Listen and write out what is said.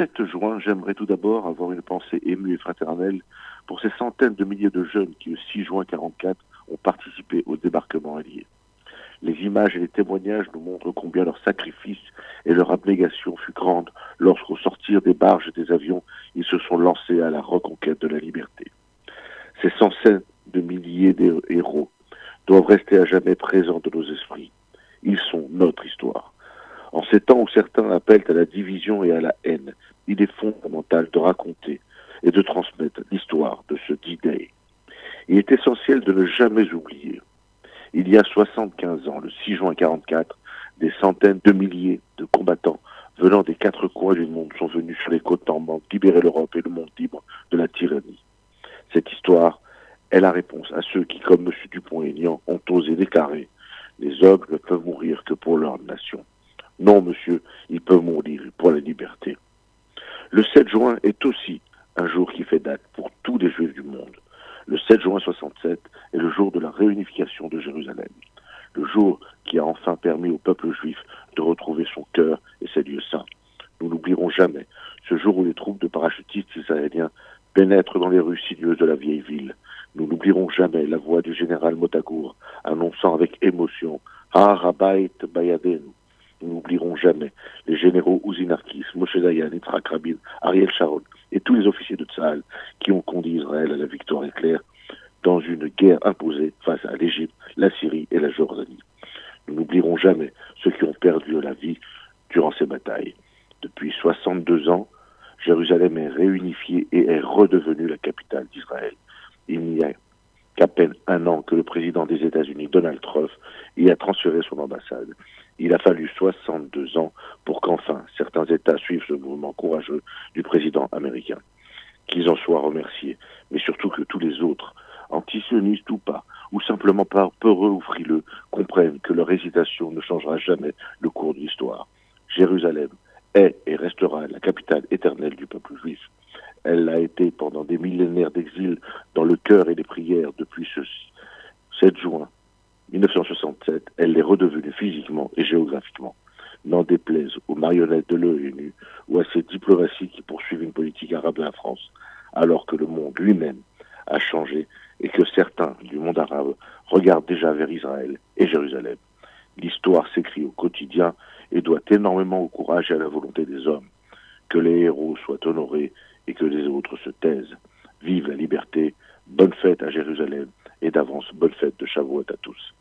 7 juin, j'aimerais tout d'abord avoir une pensée émue et fraternelle pour ces centaines de milliers de jeunes qui, le 6 juin 44, ont participé au débarquement allié. Les images et les témoignages nous montrent combien leur sacrifice et leur abnégation fut grande lorsqu'au sortir des barges et des avions, ils se sont lancés à la reconquête de la liberté. Ces centaines de milliers de héros doivent rester à jamais présents de nos esprits. Ils sont notre histoire. Ces temps où certains appellent à la division et à la haine, il est fondamental de raconter et de transmettre l'histoire de ce D-Day. Il est essentiel de ne jamais oublier. Il y a 75 ans, le 6 juin 44, des centaines de milliers de combattants venant des quatre coins du monde sont venus sur les côtes normandes libérer l'Europe et le monde libre de la tyrannie. Cette histoire est la réponse à ceux qui, comme M. Dupont-Aignan, ont osé déclarer les hommes ne peuvent mourir que pour leur nation. Non, monsieur, ils peuvent mourir pour la liberté. Le 7 juin est aussi un jour qui fait date pour tous les juifs du monde. Le 7 juin 67 est le jour de la réunification de Jérusalem. Le jour qui a enfin permis au peuple juif de retrouver son cœur et ses lieux saints. Nous n'oublierons jamais ce jour où les troupes de parachutistes israéliens pénètrent dans les rues sinueuses de la vieille ville. Nous n'oublierons jamais la voix du général Motagour annonçant avec émotion Ah Rabait Bayadenu jamais les généraux Ouzinarkis, Moshe Dayan, Yitzhak Rabin, Ariel Sharon et tous les officiers de Tsahal qui ont conduit Israël à la victoire éclair dans une guerre imposée face à l'Égypte, la Syrie et la Jordanie. Nous n'oublierons jamais ceux qui ont perdu la vie durant ces batailles. Depuis 62 ans, Jérusalem est réunifiée et est redevenue la capitale d'Israël. Il n'y a qu'à peine un an que le président des États-Unis, Donald Trump, y a transféré son ambassade. Il a fallu 62 ans pour qu'enfin certains États suivent ce mouvement courageux du président américain. Qu'ils en soient remerciés, mais surtout que tous les autres, antisionistes ou pas, ou simplement pas peureux ou frileux, comprennent que leur hésitation ne changera jamais le cours de l'histoire. Jérusalem est et restera la capitale éternelle du peuple juif. Elle l'a été pendant des millénaires d'exil dans le cœur et les prières depuis ce 7 juin 1967. Elle l'est redevenue physiquement et géographiquement. N'en déplaise aux marionnettes de l'ONU ou à ces diplomaties qui poursuivent une politique arabe de la France, alors que le monde lui-même a changé et que certains du monde arabe regardent déjà vers Israël et Jérusalem. L'histoire s'écrit au quotidien et doit énormément au courage et à la volonté des hommes. Que les héros soient honorés et que les autres se taisent. Vive la liberté, bonne fête à Jérusalem et d'avance bonne fête de Shavuot à tous.